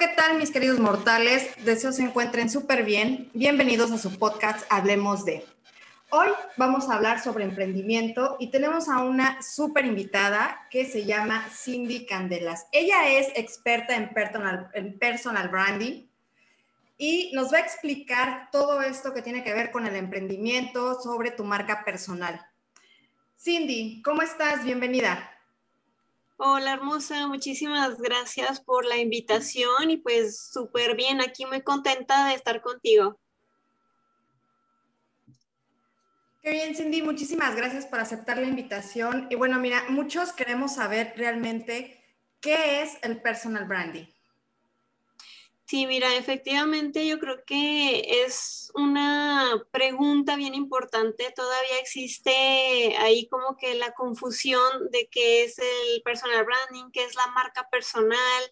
¿qué tal mis queridos mortales? Deseo se encuentren súper bien. Bienvenidos a su podcast Hablemos de. Hoy vamos a hablar sobre emprendimiento y tenemos a una súper invitada que se llama Cindy Candelas. Ella es experta en personal, en personal branding y nos va a explicar todo esto que tiene que ver con el emprendimiento sobre tu marca personal. Cindy, ¿cómo estás? Bienvenida. Hola hermosa, muchísimas gracias por la invitación y pues súper bien, aquí muy contenta de estar contigo. Qué bien, Cindy, muchísimas gracias por aceptar la invitación. Y bueno, mira, muchos queremos saber realmente qué es el personal branding. Sí, mira, efectivamente yo creo que es una pregunta bien importante. Todavía existe ahí como que la confusión de qué es el personal branding, qué es la marca personal,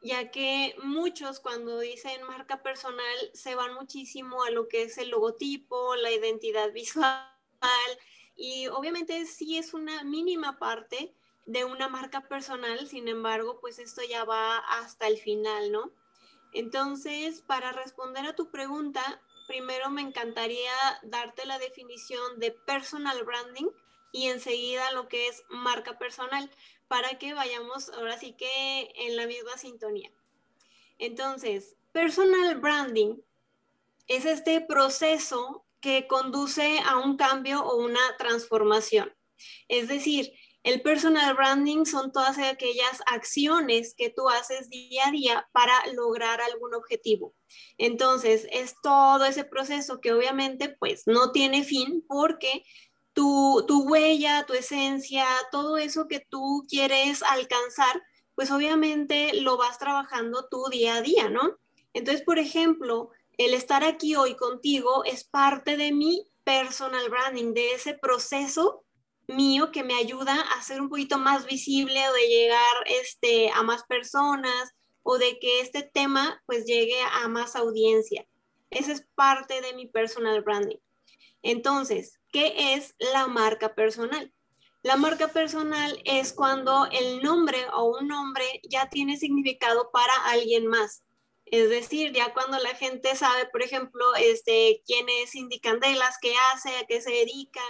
ya que muchos cuando dicen marca personal se van muchísimo a lo que es el logotipo, la identidad visual y obviamente sí es una mínima parte de una marca personal, sin embargo, pues esto ya va hasta el final, ¿no? Entonces, para responder a tu pregunta, primero me encantaría darte la definición de personal branding y enseguida lo que es marca personal para que vayamos ahora sí que en la misma sintonía. Entonces, personal branding es este proceso que conduce a un cambio o una transformación. Es decir, el personal branding son todas aquellas acciones que tú haces día a día para lograr algún objetivo. Entonces, es todo ese proceso que obviamente pues no tiene fin porque tu, tu huella, tu esencia, todo eso que tú quieres alcanzar, pues obviamente lo vas trabajando tú día a día, ¿no? Entonces, por ejemplo, el estar aquí hoy contigo es parte de mi personal branding, de ese proceso mío que me ayuda a ser un poquito más visible o de llegar este, a más personas o de que este tema pues llegue a más audiencia. Esa es parte de mi personal branding. Entonces, ¿qué es la marca personal? La marca personal es cuando el nombre o un nombre ya tiene significado para alguien más. Es decir, ya cuando la gente sabe, por ejemplo, este, quién es Cindy Candelas, qué hace, a qué se dedica,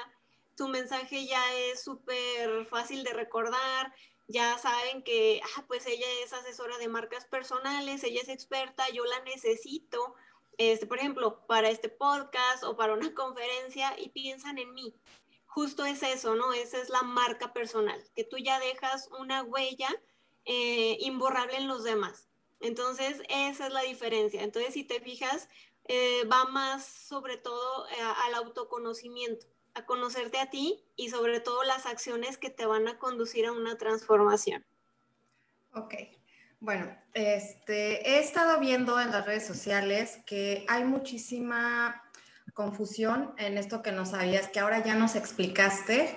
tu mensaje ya es súper fácil de recordar, ya saben que, ah, pues ella es asesora de marcas personales, ella es experta, yo la necesito, este, por ejemplo, para este podcast o para una conferencia y piensan en mí. Justo es eso, ¿no? Esa es la marca personal, que tú ya dejas una huella eh, imborrable en los demás. Entonces, esa es la diferencia. Entonces, si te fijas, eh, va más sobre todo eh, al autoconocimiento a conocerte a ti y sobre todo las acciones que te van a conducir a una transformación. Ok, bueno, este, he estado viendo en las redes sociales que hay muchísima confusión en esto que no sabías, que ahora ya nos explicaste.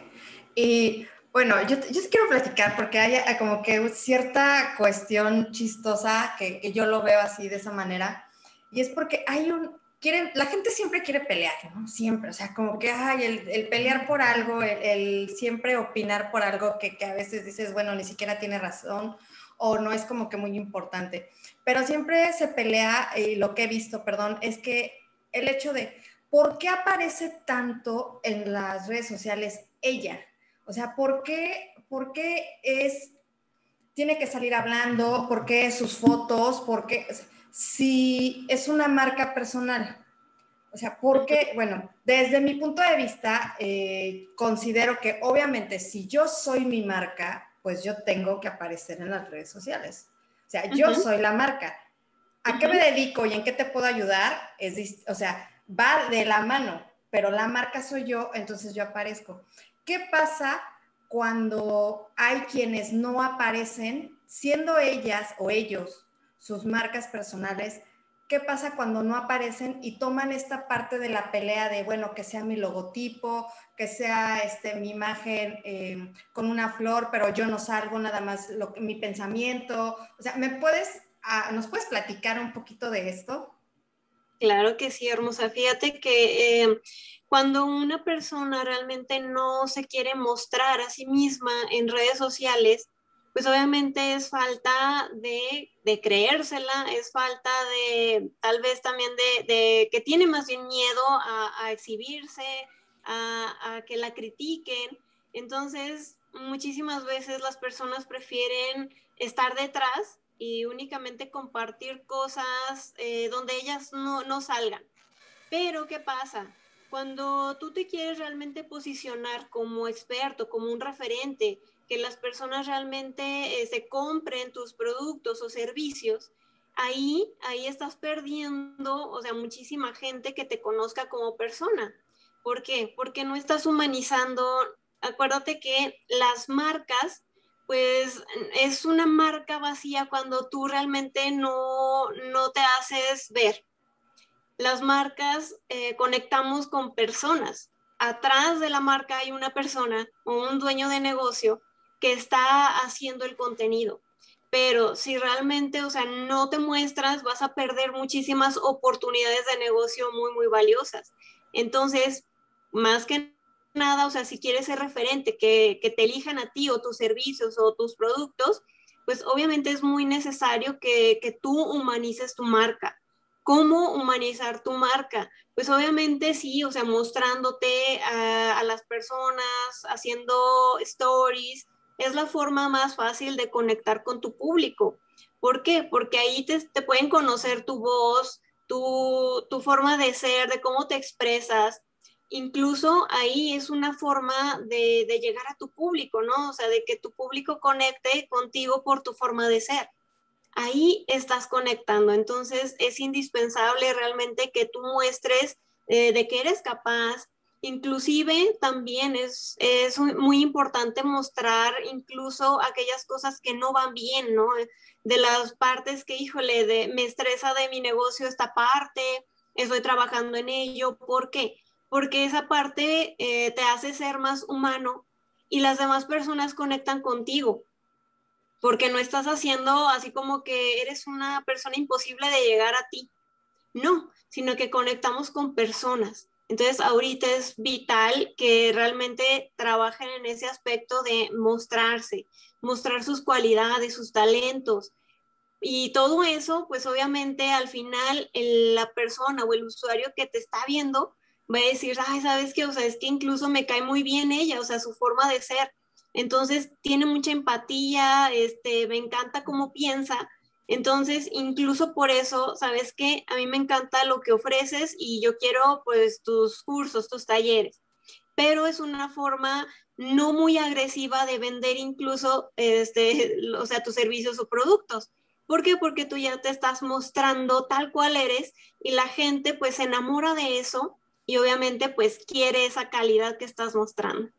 Y bueno, yo, yo quiero platicar porque hay como que cierta cuestión chistosa que, que yo lo veo así de esa manera. Y es porque hay un, quieren, la gente siempre quiere pelear, ¿no? Siempre, o sea, como que, ay, el, pelear por algo, el, siempre opinar por algo que, que, a veces dices, bueno, ni siquiera tiene razón o no es como que muy importante. Pero siempre se pelea, y lo que he visto, perdón, es que el hecho de, ¿por qué aparece tanto en las redes sociales ella? O sea, ¿por qué, por qué es, tiene que salir hablando? ¿Por qué sus fotos? ¿Por qué? Si es una marca personal. O sea, porque, bueno, desde mi punto de vista, eh, considero que obviamente si yo soy mi marca, pues yo tengo que aparecer en las redes sociales. O sea, yo soy la marca. ¿A qué me dedico y en qué te puedo ayudar? Es, o sea, va de la mano, pero la marca soy yo, entonces yo aparezco. ¿Qué pasa cuando hay quienes no aparecen, siendo ellas o ellos sus marcas personales, ¿qué pasa cuando no aparecen y toman esta parte de la pelea de, bueno, que sea mi logotipo, que sea este, mi imagen eh, con una flor, pero yo no salgo nada más lo, mi pensamiento? O sea, ¿me puedes, ah, nos puedes platicar un poquito de esto? Claro que sí, hermosa. Fíjate que eh, cuando una persona realmente no se quiere mostrar a sí misma en redes sociales, pues obviamente es falta de, de creérsela, es falta de tal vez también de, que tiene más bien miedo a, exhibirse, a, que la critiquen. Entonces, muchísimas veces las personas prefieren estar detrás y únicamente compartir cosas eh, donde ellas no salgan. Pero, ¿qué pasa? Cuando tú te quieres realmente posicionar como experto, como un referente, que las personas realmente eh, se compren tus productos o servicios, ahí, ahí estás perdiendo, o sea, muchísima gente que te conozca como persona. ¿Por qué? Porque no estás humanizando. Acuérdate que las marcas, pues es una marca vacía cuando tú realmente no, no te haces ver. Las marcas eh, conectamos con personas. Atrás de la marca hay una persona o un dueño de negocio que está haciendo el contenido. Pero si realmente, o sea, no te muestras, vas a perder muchísimas oportunidades de negocio muy, muy valiosas. Entonces, más que nada, o sea, si quieres ser referente, que, que te elijan a ti o tus servicios o tus productos, pues obviamente es muy necesario que, que tú humanices tu marca. ¿Cómo humanizar tu marca? Pues obviamente sí, o sea, mostrándote a, a las personas, haciendo stories, es la forma más fácil de conectar con tu público. ¿Por qué? Porque ahí te, pueden conocer tu voz, tu, forma de ser, de cómo te expresas. Incluso ahí es una forma de, de llegar a tu público, ¿no? O sea, de que tu público conecte contigo por tu forma de ser ahí estás conectando. Entonces es indispensable realmente que tú muestres eh, de que eres capaz, Inclusive también es, es muy importante mostrar incluso aquellas cosas que no van bien, ¿no? De las partes que, híjole, de, me estresa de mi negocio esta parte, estoy trabajando en ello. ¿Por qué? Porque esa parte eh, te hace ser más humano y las demás personas conectan contigo. Porque no estás haciendo así como que eres una persona imposible de llegar a ti. No, sino que conectamos con personas entonces, ahorita es vital que realmente trabajen en ese aspecto de mostrarse, mostrar sus cualidades, sus talentos. Y todo eso, pues obviamente al final la persona o el usuario que te está viendo va a decir, ay, ¿sabes qué? O sea, es que incluso me cae muy bien ella, o sea, su forma de ser. Entonces, tiene mucha empatía, este, me encanta cómo piensa entonces, incluso por eso, ¿sabes qué? A mí me encanta lo que ofreces y yo quiero pues tus cursos, tus talleres, pero es una forma no muy agresiva de vender incluso, este, o sea, tus servicios o productos. ¿Por qué? Porque tú ya te estás mostrando tal cual eres y la gente pues se enamora de eso y obviamente pues quiere esa calidad que estás mostrando.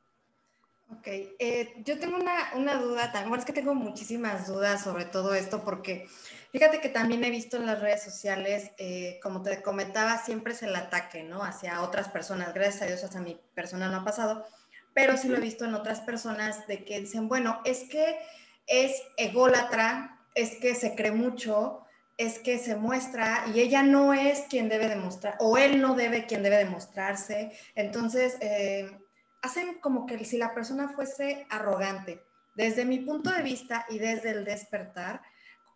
Ok, eh, yo tengo una, una duda, bueno, es que tengo muchísimas dudas sobre todo esto porque fíjate que también he visto en las redes sociales, eh, como te comentaba, siempre es el ataque, ¿no? Hacia otras personas, gracias a Dios hasta mi persona no ha pasado, pero sí lo he visto en otras personas de que dicen, bueno, es que es ególatra, es que se cree mucho, es que se muestra y ella no es quien debe demostrar, o él no debe quien debe demostrarse, entonces... Eh, hacen como que si la persona fuese arrogante. Desde mi punto de vista y desde el despertar,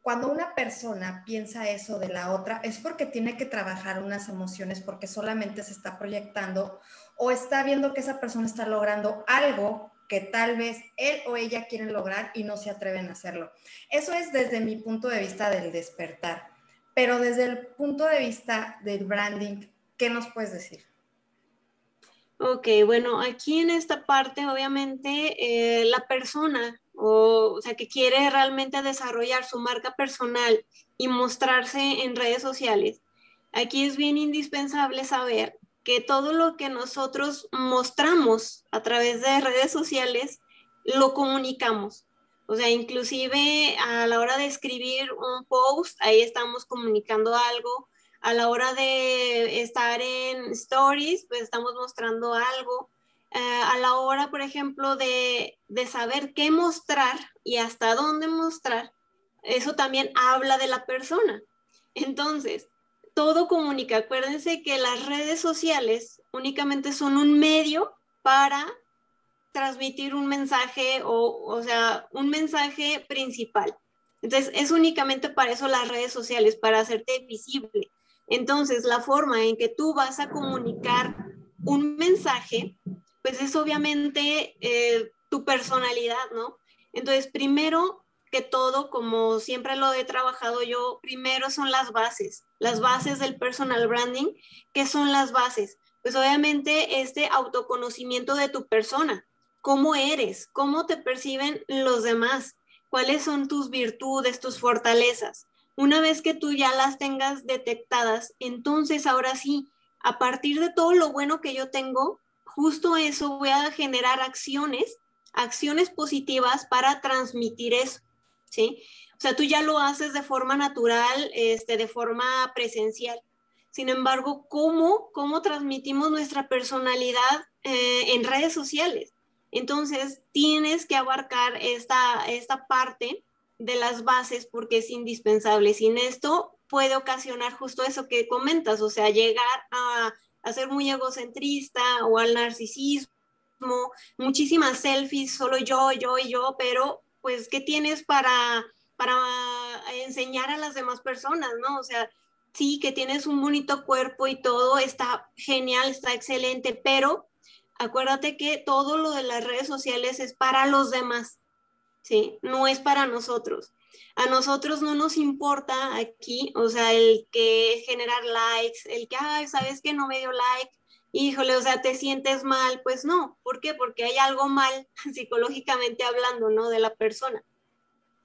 cuando una persona piensa eso de la otra, es porque tiene que trabajar unas emociones, porque solamente se está proyectando o está viendo que esa persona está logrando algo que tal vez él o ella quieren lograr y no se atreven a hacerlo. Eso es desde mi punto de vista del despertar. Pero desde el punto de vista del branding, ¿qué nos puedes decir? Ok, bueno, aquí en esta parte, obviamente, eh, la persona, o, sea, que quiere realmente desarrollar su marca personal y mostrarse en redes sociales, aquí es bien indispensable saber que todo lo que nosotros mostramos a través de redes sociales, lo comunicamos. O sea, inclusive a la hora de escribir un post, ahí estamos comunicando algo, a la hora de estar en stories, pues estamos mostrando algo. Eh, a la hora, por ejemplo, de, de saber qué mostrar y hasta dónde mostrar, eso también habla de la persona. Entonces, todo comunica. Acuérdense que las redes sociales únicamente son un medio para transmitir un mensaje o, o sea, un mensaje principal. Entonces, es únicamente para eso las redes sociales, para hacerte visible. Entonces, la forma en que tú vas a comunicar un mensaje, pues es obviamente eh, tu personalidad, ¿no? Entonces, primero que todo, como siempre lo he trabajado yo, primero son las bases, las bases del personal branding. ¿Qué son las bases? Pues obviamente este autoconocimiento de tu persona, cómo eres, cómo te perciben los demás, cuáles son tus virtudes, tus fortalezas. Una vez que tú ya las tengas detectadas, entonces ahora sí, a partir de todo lo bueno que yo tengo, justo eso voy a generar acciones, acciones positivas para transmitir eso, ¿sí? O sea, tú ya lo haces de forma natural, este, de forma presencial. Sin embargo, ¿cómo, cómo transmitimos nuestra personalidad eh, en redes sociales? Entonces, tienes que abarcar esta, esta parte de las bases porque es indispensable. Sin esto puede ocasionar justo eso que comentas, o sea, llegar a, ser muy egocentrista o al narcisismo, muchísimas selfies, solo yo, yo y yo, pero pues, ¿qué tienes para, para enseñar a las demás personas, no? O sea, sí, que tienes un bonito cuerpo y todo, está genial, está excelente, pero acuérdate que todo lo de las redes sociales es para los demás. ¿Sí? No es para nosotros. A nosotros no nos importa aquí, o sea, el que generar likes, el que, ay, ¿sabes que no me dio like? Híjole, o sea, te sientes mal. Pues no, ¿por qué? Porque hay algo mal psicológicamente hablando, ¿no? De la persona.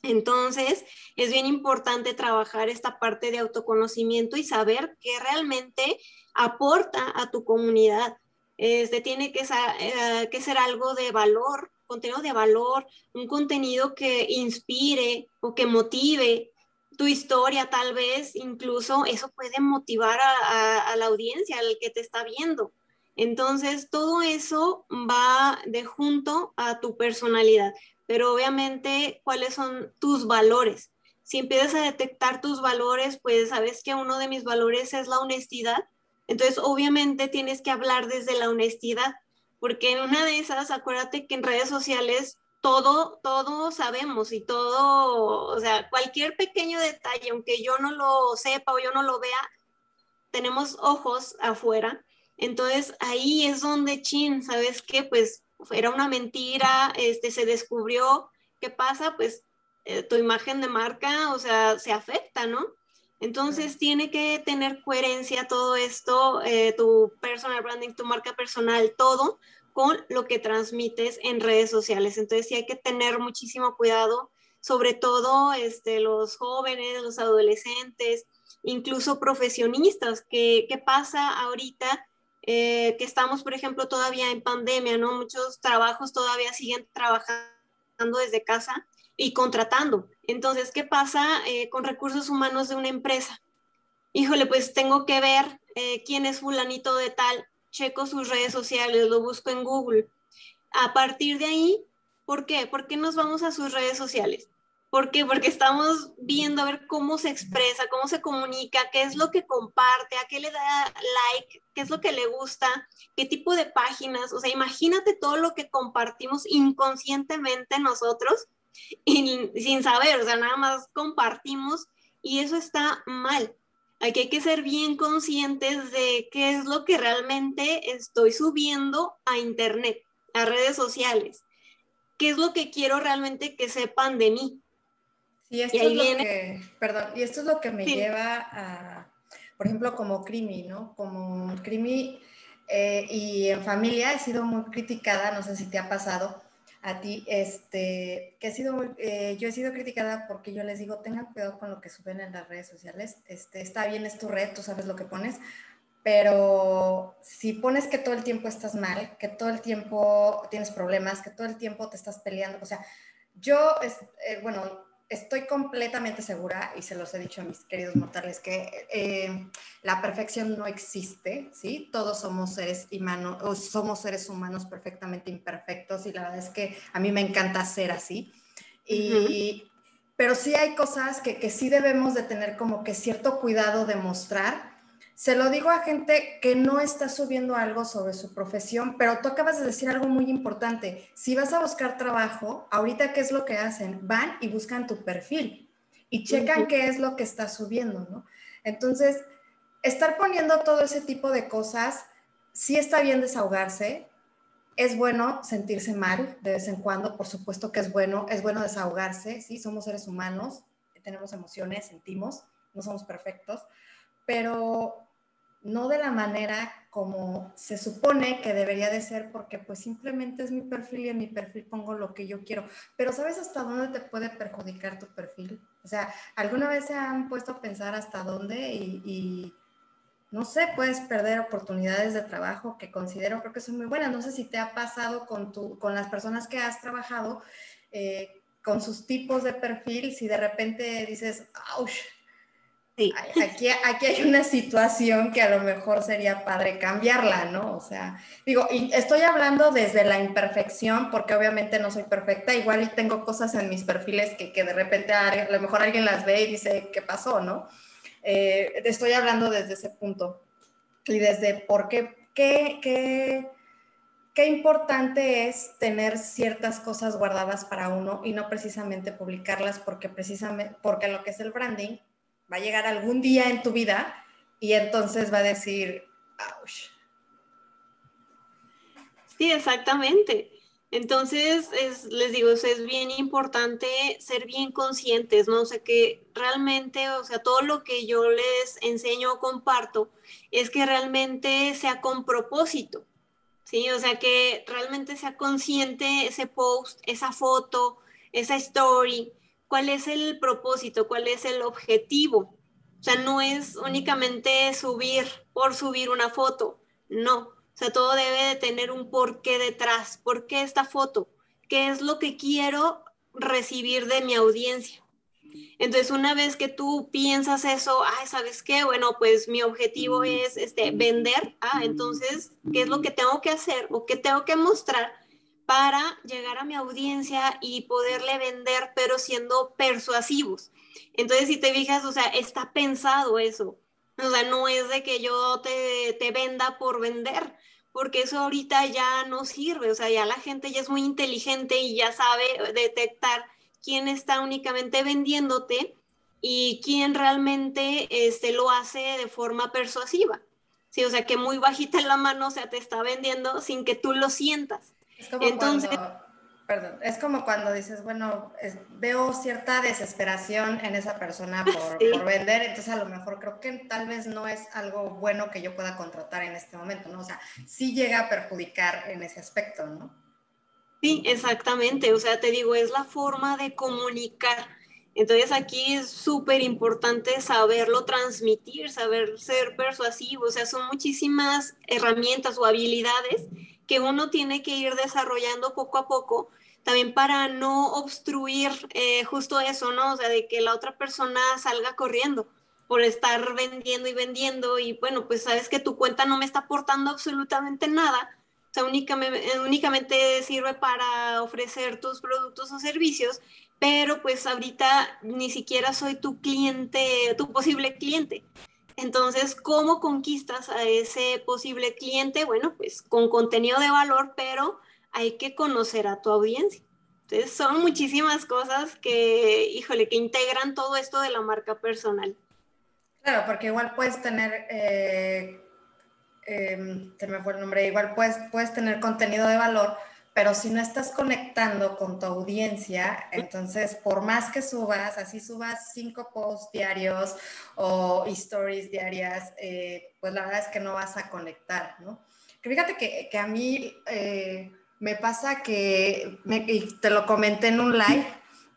Entonces, es bien importante trabajar esta parte de autoconocimiento y saber qué realmente aporta a tu comunidad. Este, tiene que, eh, que ser algo de valor contenido de valor, un contenido que inspire o que motive tu historia tal vez, incluso eso puede motivar a, la audiencia, al que te está viendo. Entonces, todo eso va de junto a tu personalidad, pero obviamente, ¿cuáles son tus valores? Si empiezas a detectar tus valores, pues sabes que uno de mis valores es la honestidad. Entonces, obviamente tienes que hablar desde la honestidad porque en una de esas, acuérdate que en redes sociales todo, todo sabemos y todo, o sea, cualquier pequeño detalle, aunque yo no lo sepa o yo no lo vea, tenemos ojos afuera. Entonces ahí es donde, chin, ¿sabes qué? Pues era una mentira, este, se descubrió, ¿qué pasa? Pues eh, tu imagen de marca, o sea, se afecta, ¿no? Entonces tiene que tener coherencia todo esto, eh, tu personal branding, tu marca personal, todo con lo que transmites en redes sociales. Entonces sí hay que tener muchísimo cuidado, sobre todo este, los jóvenes, los adolescentes, incluso profesionistas. ¿Qué, qué pasa ahorita? Eh, que estamos, por ejemplo, todavía en pandemia, ¿no? Muchos trabajos todavía siguen trabajando desde casa y contratando. Entonces, ¿qué pasa eh, con recursos humanos de una empresa? Híjole, pues tengo que ver eh, quién es fulanito de tal, checo sus redes sociales, lo busco en Google. A partir de ahí, ¿por qué? ¿Por qué nos vamos a sus redes sociales? ¿Por qué? Porque estamos viendo a ver cómo se expresa, cómo se comunica, qué es lo que comparte, a qué le da like, qué es lo que le gusta, qué tipo de páginas. O sea, imagínate todo lo que compartimos inconscientemente nosotros y sin saber, o sea, nada más compartimos y eso está mal. Aquí hay que ser bien conscientes de qué es lo que realmente estoy subiendo a internet, a redes sociales. ¿Qué es lo que quiero realmente que sepan de mí? y esto es lo que, perdón, y esto es lo que me lleva a, por ejemplo, como Crimi, ¿no? Como Crimi eh, y en familia he sido muy criticada, no sé si te ha pasado, a ti, este, que he sido, eh, yo he sido criticada porque yo les digo, tengan cuidado con lo que suben en las redes sociales, este, está bien, es tu red, tú sabes lo que pones, pero si pones que todo el tiempo estás mal, que todo el tiempo tienes problemas, que todo el tiempo te estás peleando, o sea, yo, eh, bueno, estoy completamente segura, y se los he dicho a mis queridos mortales, que eh, la perfección no existe, ¿sí? Todos somos seres, humanos, somos seres humanos perfectamente imperfectos y la verdad es que a mí me encanta ser así. Y, Pero sí hay cosas que, que sí debemos de tener como que cierto cuidado de mostrar se lo digo a gente que no está subiendo algo sobre su profesión, pero tú acabas de decir algo muy importante. Si vas a buscar trabajo, ahorita qué es lo que hacen? Van y buscan tu perfil y checan qué es lo que estás subiendo, ¿no? Entonces, estar poniendo todo ese tipo de cosas, sí está bien desahogarse, es bueno sentirse mal de vez en cuando, por supuesto que es bueno, es bueno desahogarse, sí, somos seres humanos, tenemos emociones, sentimos, no somos perfectos, pero no de la manera como se supone que debería de ser, porque pues simplemente es mi perfil y en mi perfil pongo lo que yo quiero. Pero ¿sabes hasta dónde te puede perjudicar tu perfil? O sea, ¿alguna vez se han puesto a pensar hasta dónde y, no sé, puedes perder oportunidades de trabajo que considero, creo que son muy buenas. No sé si te ha pasado con, tu, con las personas que has trabajado, eh, con sus tipos de perfil, si de repente dices, ¡auch! Aquí, aquí hay una situación que a lo mejor sería padre cambiarla, ¿no? O sea, digo, y estoy hablando desde la imperfección, porque obviamente no soy perfecta, igual y tengo cosas en mis perfiles que, que de repente a, lo mejor alguien las ve y dice, ¿qué pasó, no? Eh, estoy hablando desde ese punto y desde por qué, qué, qué, qué importante es tener ciertas cosas guardadas para uno y no precisamente publicarlas, porque precisamente, porque lo que es el branding va a llegar algún día en tu vida y entonces va a decir, ouch. Sí, exactamente. Entonces, les digo, es bien importante ser bien conscientes, ¿no? O sea, que realmente, o sea, todo lo que yo les enseño o comparto es que realmente sea con propósito, ¿sí? O sea, que realmente sea consciente ese post, esa foto, esa story, cuál es el propósito, cuál es el objetivo. O sea, no es únicamente subir por subir una foto, no. O sea, todo debe de tener un porqué detrás. ¿Por qué esta foto? ¿Qué es lo que quiero recibir de mi audiencia? Entonces, una vez que tú piensas eso, ay, ¿sabes qué? Bueno, pues mi objetivo es este, vender. Ah, entonces, ¿qué es lo que tengo que hacer o qué tengo que mostrar para llegar a mi audiencia y poderle vender, pero siendo persuasivos. Entonces, si te fijas, o sea, está pensado eso. O sea, no es de que yo te, te venda por vender, porque eso ahorita ya no sirve. O sea, ya la gente ya es muy inteligente y ya sabe detectar quién está únicamente vendiéndote y quién realmente este, lo hace de forma persuasiva. Sí, o sea, que muy bajita en la mano, o sea, te está vendiendo sin que tú lo sientas. Es como Entonces, cuando, perdón, es como cuando dices, bueno, veo cierta desesperación en esa persona por, vender, entonces a lo mejor creo que tal vez no es algo bueno que yo pueda contratar en este momento, ¿no? O sea, sí llega a perjudicar en ese aspecto, ¿no? Sí, exactamente, o sea, te digo, es la forma de comunicar. Entonces aquí es súper importante saberlo transmitir, saber ser persuasivo, o sea, son muchísimas herramientas o habilidades que uno tiene que ir desarrollando poco a poco, también para no obstruir eh, justo eso, ¿no? O sea, de que la otra persona salga corriendo por estar vendiendo y vendiendo y bueno, pues sabes que tu cuenta no me está aportando absolutamente nada, o sea, únicamente, únicamente sirve para ofrecer tus productos o servicios, pero pues ahorita ni siquiera soy tu cliente, tu posible cliente. Entonces, ¿cómo conquistas a ese posible cliente? Bueno, pues con contenido de valor, pero hay que conocer a tu audiencia. Entonces, son muchísimas cosas que, híjole, que integran todo esto de la marca personal. Claro, porque igual puedes tener, eh, em, se me fue el nombre, igual puedes, puedes tener contenido de valor, pero si no estás conectando con tu audiencia, entonces por más que subas, así subas cinco posts diarios o stories diarias, eh, pues la verdad es que no vas a conectar, ¿no? Fíjate que, que a mí eh, me pasa que, y te lo comenté en un live,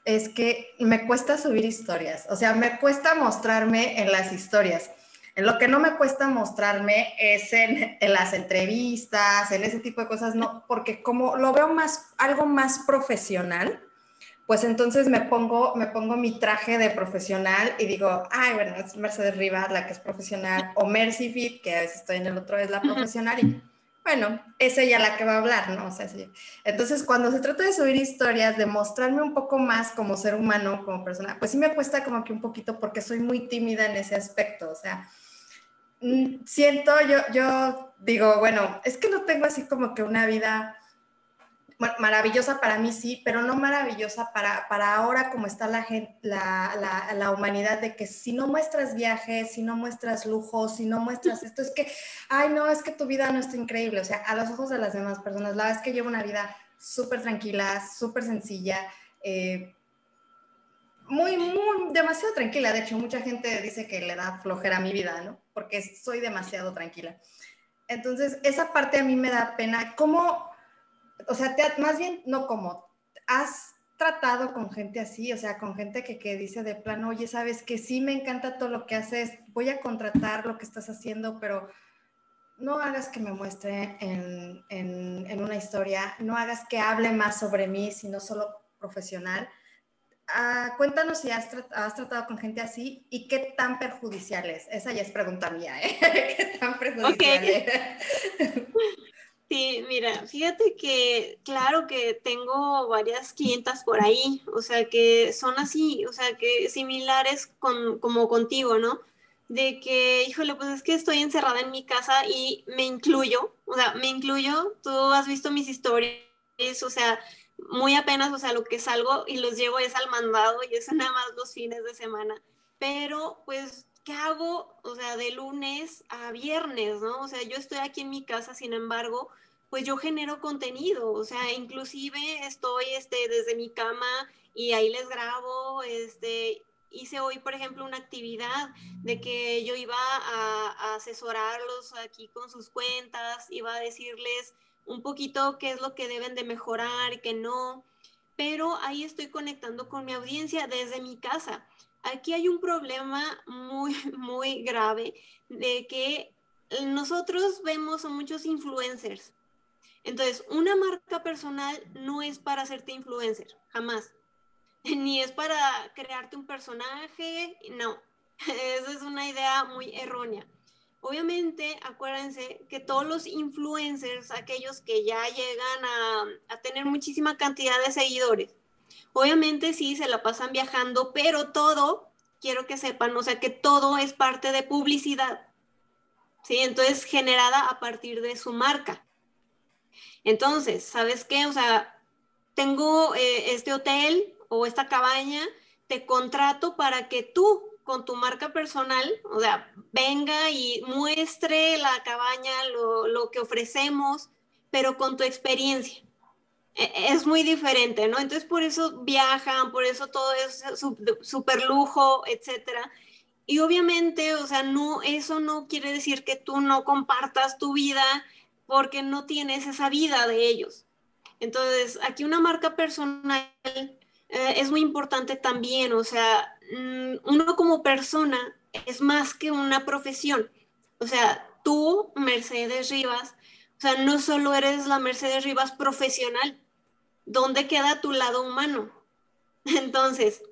es que me cuesta subir historias, o sea, me cuesta mostrarme en las historias. En lo que no me cuesta mostrarme es en, las entrevistas, en ese tipo de cosas, no, porque como lo veo más, algo más profesional, pues entonces me pongo, me pongo mi traje de profesional y digo, ay, bueno, es Mercedes Rivas la que es profesional, o Mercy Fit, que a veces estoy en el otro, es la profesional, y bueno, es ella la que va a hablar, ¿no? O sea, sí. Entonces, cuando se trata de subir historias, de mostrarme un poco más como ser humano, como persona, pues sí me cuesta como que un poquito porque soy muy tímida en ese aspecto, o sea, siento, yo, yo digo, bueno, es que no tengo así como que una vida maravillosa para mí sí, pero no maravillosa para, para ahora como está la, gente, la, la, la, humanidad, de que si no muestras viajes, si no muestras lujos, si no muestras esto, es que, ay no, es que tu vida no está increíble, o sea, a los ojos de las demás personas, la verdad es que llevo una vida súper tranquila, súper sencilla, eh, muy, muy, demasiado tranquila, de hecho, mucha gente dice que le da flojera a mi vida, ¿no? Porque soy demasiado tranquila. Entonces, esa parte a mí me da pena. ¿Cómo o sea, más bien, no como, has tratado con gente así, o sea, con gente que, que, dice de plano, oye, sabes que sí me encanta todo lo que haces, voy a contratar lo que estás haciendo, pero no hagas que me muestre en, en una historia, no hagas que hable más sobre mí, sino solo profesional. Uh, cuéntanos si has, has, tratado con gente así y qué tan perjudicial es. Esa ya es pregunta mía, ¿eh? ¿Qué tan perjudicial okay. es? Sí, mira, fíjate que claro que tengo varias clientas por ahí, o sea, que son así, o sea, que similares con, como contigo, ¿no? De que, híjole, pues es que estoy encerrada en mi casa y me incluyo, o sea, me incluyo, tú has visto mis historias, o sea, muy apenas, o sea, lo que salgo y los llevo es al mandado y es nada más los fines de semana, pero pues ¿qué hago? O sea, de lunes a viernes, ¿no? O sea, yo estoy aquí en mi casa, sin embargo, pues yo genero contenido, o sea, inclusive estoy este, desde mi cama y ahí les grabo, este, hice hoy, por ejemplo, una actividad de que yo iba a, a, asesorarlos aquí con sus cuentas, iba a decirles un poquito qué es lo que deben de mejorar qué no, pero ahí estoy conectando con mi audiencia desde mi casa. Aquí hay un problema muy, muy grave de que nosotros vemos a muchos influencers, entonces, una marca personal no es para hacerte influencer, jamás. Ni es para crearte un personaje, no. Esa es una idea muy errónea. Obviamente, acuérdense que todos los influencers, aquellos que ya llegan a, tener muchísima cantidad de seguidores, obviamente sí se la pasan viajando, pero todo, quiero que sepan, o sea que todo es parte de publicidad. ¿Sí? Entonces, generada a partir de su marca. Entonces, ¿sabes qué? O sea, tengo eh, este hotel o esta cabaña, te contrato para que tú con tu marca personal, o sea, venga y muestre la cabaña, lo, que ofrecemos, pero con tu experiencia. E, es muy diferente, ¿no? Entonces, por eso viajan, por eso todo es súper lujo, etcétera. Y obviamente, o sea, no, eso no quiere decir que tú no compartas tu vida porque no tienes esa vida de ellos. Entonces, aquí una marca personal eh, es muy importante también, o sea, uno como persona es más que una profesión. O sea, tú, Mercedes Rivas, o sea, no solo eres la Mercedes Rivas profesional, ¿dónde queda tu lado humano? Entonces,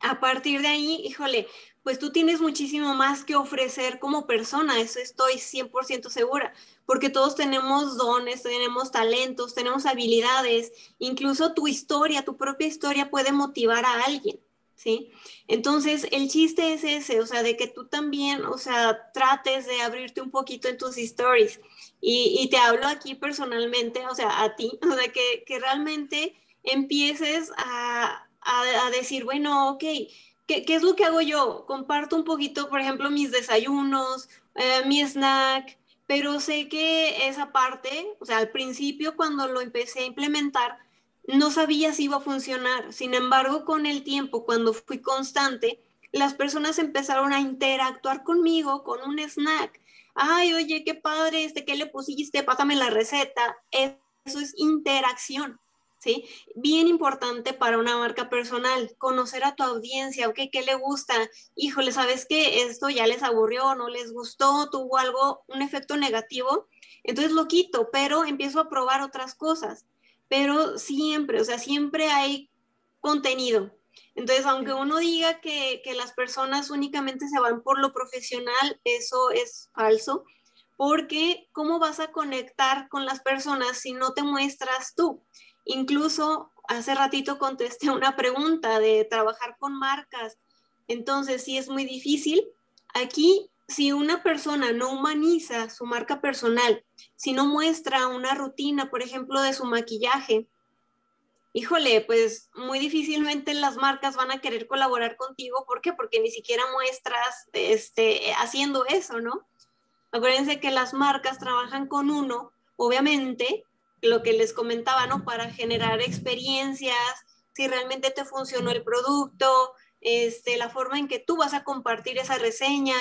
a partir de ahí, híjole, pues tú tienes muchísimo más que ofrecer como persona, eso estoy 100% segura, porque todos tenemos dones, tenemos talentos, tenemos habilidades, incluso tu historia, tu propia historia puede motivar a alguien, ¿sí? Entonces, el chiste es ese, o sea, de que tú también, o sea, trates de abrirte un poquito en tus stories. Y, te hablo aquí personalmente, o sea, a ti, o sea, que, realmente empieces a decir, bueno, ok, ¿Qué, es lo que hago yo? Comparto un poquito, por ejemplo, mis desayunos, eh, mi snack, pero sé que esa parte, o sea, al principio cuando lo empecé a implementar, no sabía si iba a funcionar. Sin embargo, con el tiempo, cuando fui constante, las personas empezaron a interactuar conmigo con un snack. Ay, oye, qué padre, este, ¿qué le pusiste? Pásame la receta. Eso es interacción. ¿sí? Bien importante para una marca personal, conocer a tu audiencia, ¿ok? ¿Qué le gusta? Híjole, ¿sabes qué? Esto ya les aburrió, no les gustó, tuvo algo, un efecto negativo, entonces lo quito, pero empiezo a probar otras cosas, pero siempre, o sea, siempre hay contenido. Entonces, aunque uno diga que, que las personas únicamente se van por lo profesional, eso es falso porque ¿cómo vas a conectar con las personas si no te muestras tú? Incluso hace ratito contesté una pregunta de trabajar con marcas. Entonces, sí es muy difícil. Aquí si una persona no humaniza su marca personal, si no muestra una rutina, por ejemplo, de su maquillaje, híjole, pues muy difícilmente las marcas van a querer colaborar contigo. ¿Por qué? Porque ni siquiera muestras este, haciendo eso, ¿no? Acuérdense que las marcas trabajan con uno, obviamente, lo que les comentaba, ¿no? Para generar experiencias, si realmente te funcionó el producto, este, la forma en que tú vas a compartir esa reseña,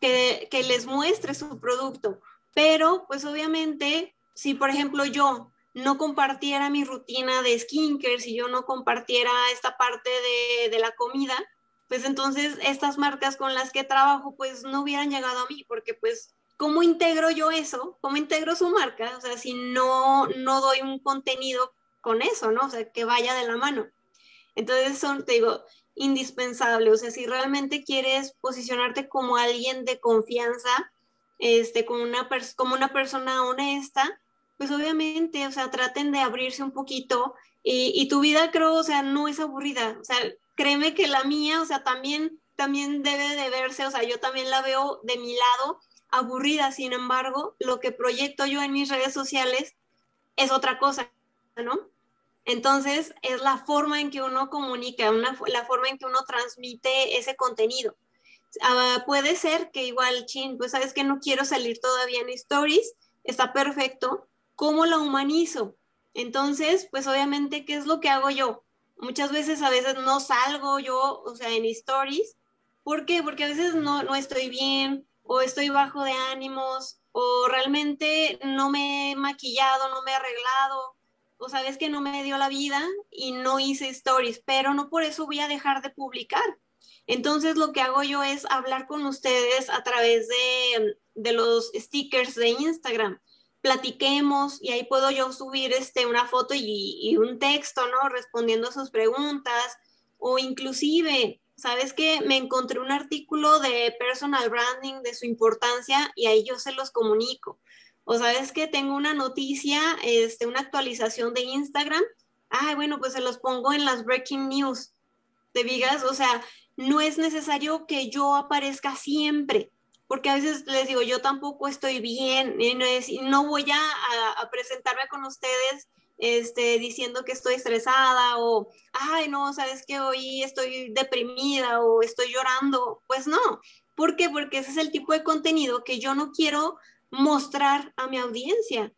que, les muestre su producto. Pero, pues obviamente, si por ejemplo yo no compartiera mi rutina de skincare, si yo no compartiera esta parte de, la comida, pues entonces estas marcas con las que trabajo pues no hubieran llegado a mí, porque pues ¿cómo integro yo eso? ¿Cómo integro su marca? O sea, si no, no doy un contenido con eso, ¿no? O sea, que vaya de la mano. Entonces son, te digo, indispensable. O sea, si realmente quieres posicionarte como alguien de confianza, este, como una, como una persona honesta, pues obviamente, o sea, traten de abrirse un poquito y, tu vida creo, o sea, no es aburrida, o sea, créeme que la mía, o sea, también, también debe de verse, o sea, yo también la veo de mi lado aburrida, sin embargo, lo que proyecto yo en mis redes sociales es otra cosa, ¿no? Entonces, es la forma en que uno comunica, una, la forma en que uno transmite ese contenido. Ah, puede ser que igual, chin, pues sabes que no quiero salir todavía en stories, está perfecto, ¿Cómo la humanizo? Entonces, pues obviamente, ¿qué es lo que hago yo? Muchas veces, a veces no salgo yo, o sea, en stories. ¿Por qué? Porque a veces no, no estoy bien o estoy bajo de ánimos o realmente no me he maquillado, no me he arreglado o sabes que no me dio la vida y no hice stories, pero no por eso voy a dejar de publicar. Entonces lo que hago yo es hablar con ustedes a través de, de los stickers de Instagram platiquemos y ahí puedo yo subir este, una foto y, un texto, ¿no? Respondiendo a sus preguntas o inclusive, ¿sabes qué? Me encontré un artículo de personal branding, de su importancia y ahí yo se los comunico. O sabes que tengo una noticia, este, una actualización de Instagram. Ay, bueno, pues se los pongo en las breaking news. Te digas, o sea, no es necesario que yo aparezca siempre porque a veces les digo, yo tampoco estoy bien no, es, no voy a, presentarme con ustedes este, diciendo que estoy estresada o, ay, no, sabes que hoy estoy deprimida o estoy llorando. Pues no. ¿Por qué? Porque ese es el tipo de contenido que yo no quiero mostrar a mi audiencia.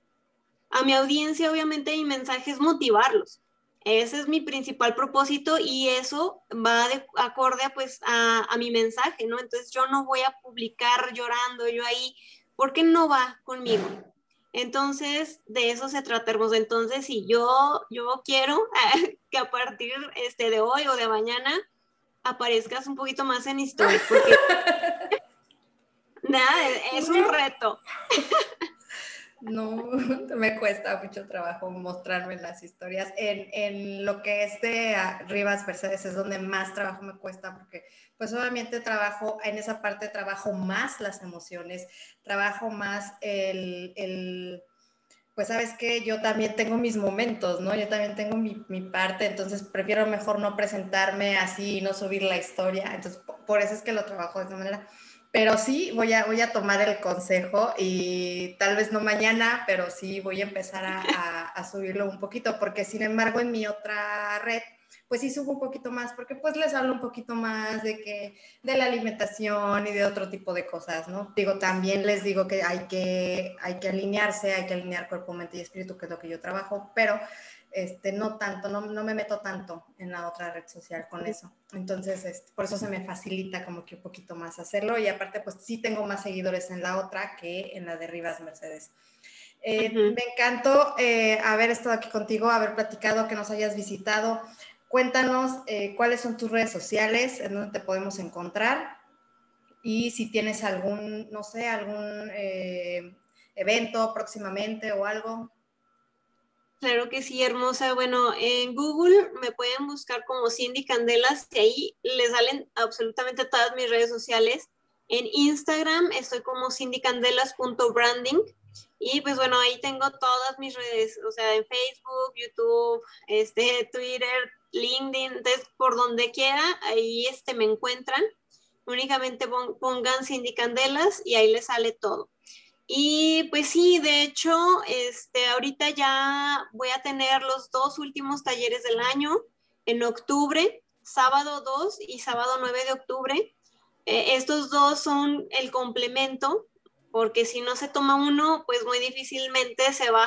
A mi audiencia, obviamente, mi mensaje es motivarlos. Ese es mi principal propósito y eso va de acorde pues a, a, mi mensaje, ¿no? Entonces yo no voy a publicar llorando yo ahí porque no va conmigo. Entonces de eso se trata, hermoso. Entonces si yo, yo quiero que a partir este, de hoy o de mañana aparezcas un poquito más en historia, porque nada, es un reto. No, me cuesta mucho trabajo mostrarme las historias. En, en, lo que es de Rivas Mercedes es donde más trabajo me cuesta porque pues obviamente trabajo, en esa parte trabajo más las emociones, trabajo más el, el pues sabes que yo también tengo mis momentos, ¿no? Yo también tengo mi, mi, parte, entonces prefiero mejor no presentarme así y no subir la historia. Entonces, por eso es que lo trabajo de esa manera. Pero sí, voy a, voy a tomar el consejo y tal vez no mañana, pero sí voy a empezar a, subirlo un poquito, porque sin embargo en mi otra red, pues sí subo un poquito más, porque pues les hablo un poquito más de que, de la alimentación y de otro tipo de cosas, ¿no? Digo, también les digo que hay que, hay que alinearse, hay que alinear cuerpo, mente y espíritu, que es lo que yo trabajo, pero este, no tanto, no, no, me meto tanto en la otra red social con eso. Entonces, este, por eso se me facilita como que un poquito más hacerlo y aparte, pues sí tengo más seguidores en la otra que en la de Rivas Mercedes. Eh, me encantó eh, haber estado aquí contigo, haber platicado, que nos hayas visitado. Cuéntanos eh, cuáles son tus redes sociales, en dónde te podemos encontrar y si tienes algún, no sé, algún evento próximamente o algo. Claro que sí, hermosa. Bueno, en Google me pueden buscar como Cindy Candelas y ahí les salen absolutamente todas mis redes sociales. En Instagram estoy como cindycandelas.branding y pues bueno, ahí tengo todas mis redes, o sea, en Facebook, YouTube, este, Twitter, LinkedIn, entonces por donde quiera, ahí este, me encuentran. únicamente pongan Cindy Candelas y ahí les sale todo. Y pues sí, de hecho, este, ahorita ya voy a tener los dos últimos talleres del año en octubre, sábado 2 y sábado 9 de octubre. Eh, estos dos son el complemento, porque si no se toma uno, pues muy difícilmente se va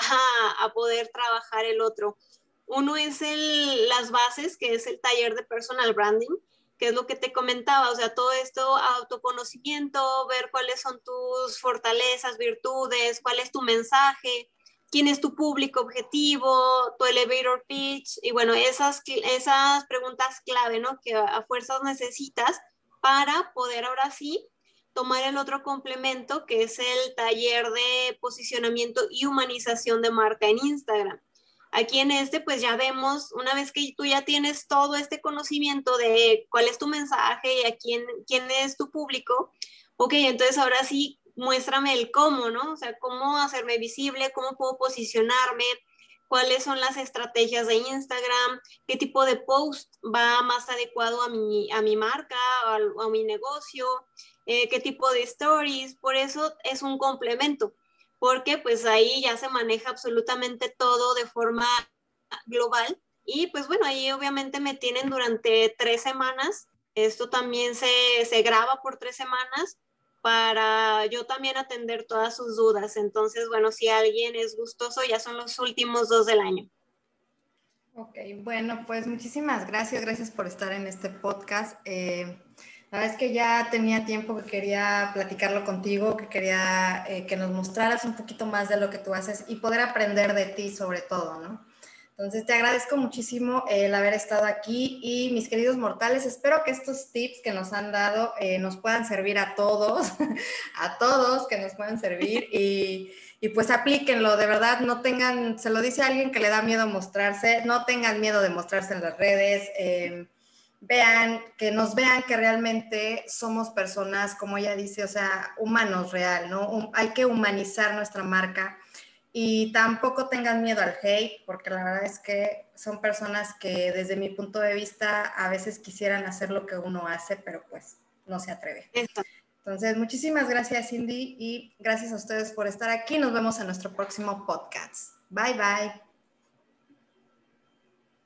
a, poder trabajar el otro. Uno es el, las bases, que es el taller de personal branding, que es lo que te comentaba, o sea, todo esto, autoconocimiento, ver cuáles son tus fortalezas, virtudes, cuál es tu mensaje, quién es tu público objetivo, tu elevator pitch, y bueno, esas, esas preguntas clave, ¿no? Que a fuerzas necesitas para poder ahora sí tomar el otro complemento, que es el taller de posicionamiento y humanización de marca en Instagram. Aquí en este, pues ya vemos, una vez que tú ya tienes todo este conocimiento de cuál es tu mensaje y a quién, quién es tu público, ok, entonces ahora sí, muéstrame el cómo, ¿no? O sea, cómo hacerme visible, cómo puedo posicionarme, cuáles son las estrategias de Instagram, qué tipo de post va más adecuado a mi, a mi marca, a, a mi negocio, eh, qué tipo de stories. Por eso es un complemento porque pues ahí ya se maneja absolutamente todo de forma global. Y pues bueno, ahí obviamente me tienen durante tres semanas. Esto también se, se graba por tres semanas para yo también atender todas sus dudas. Entonces, bueno, si alguien es gustoso, ya son los últimos dos del año. Ok, bueno, pues muchísimas gracias, gracias por estar en este podcast. Eh, la verdad es que ya tenía tiempo que quería platicarlo contigo, que quería eh, que nos mostraras un poquito más de lo que tú haces y poder aprender de ti sobre todo, ¿no? Entonces te agradezco muchísimo el haber estado aquí y mis queridos mortales, espero que estos tips que nos han dado eh, nos puedan servir a todos, a todos que nos puedan servir y, y, pues aplíquenlo, de verdad, no tengan, se lo dice alguien que le da miedo mostrarse, no tengan miedo de mostrarse en las redes. Eh, vean, que nos vean que realmente somos personas, como ella dice, o sea, humanos real, ¿no? hay que humanizar nuestra marca y tampoco tengan miedo al hate, porque la verdad es que son personas que desde mi punto de vista a veces quisieran hacer lo que uno hace, pero pues no se atreve. Entonces, muchísimas gracias Cindy y gracias a ustedes por estar aquí. Nos vemos en nuestro próximo podcast. Bye bye.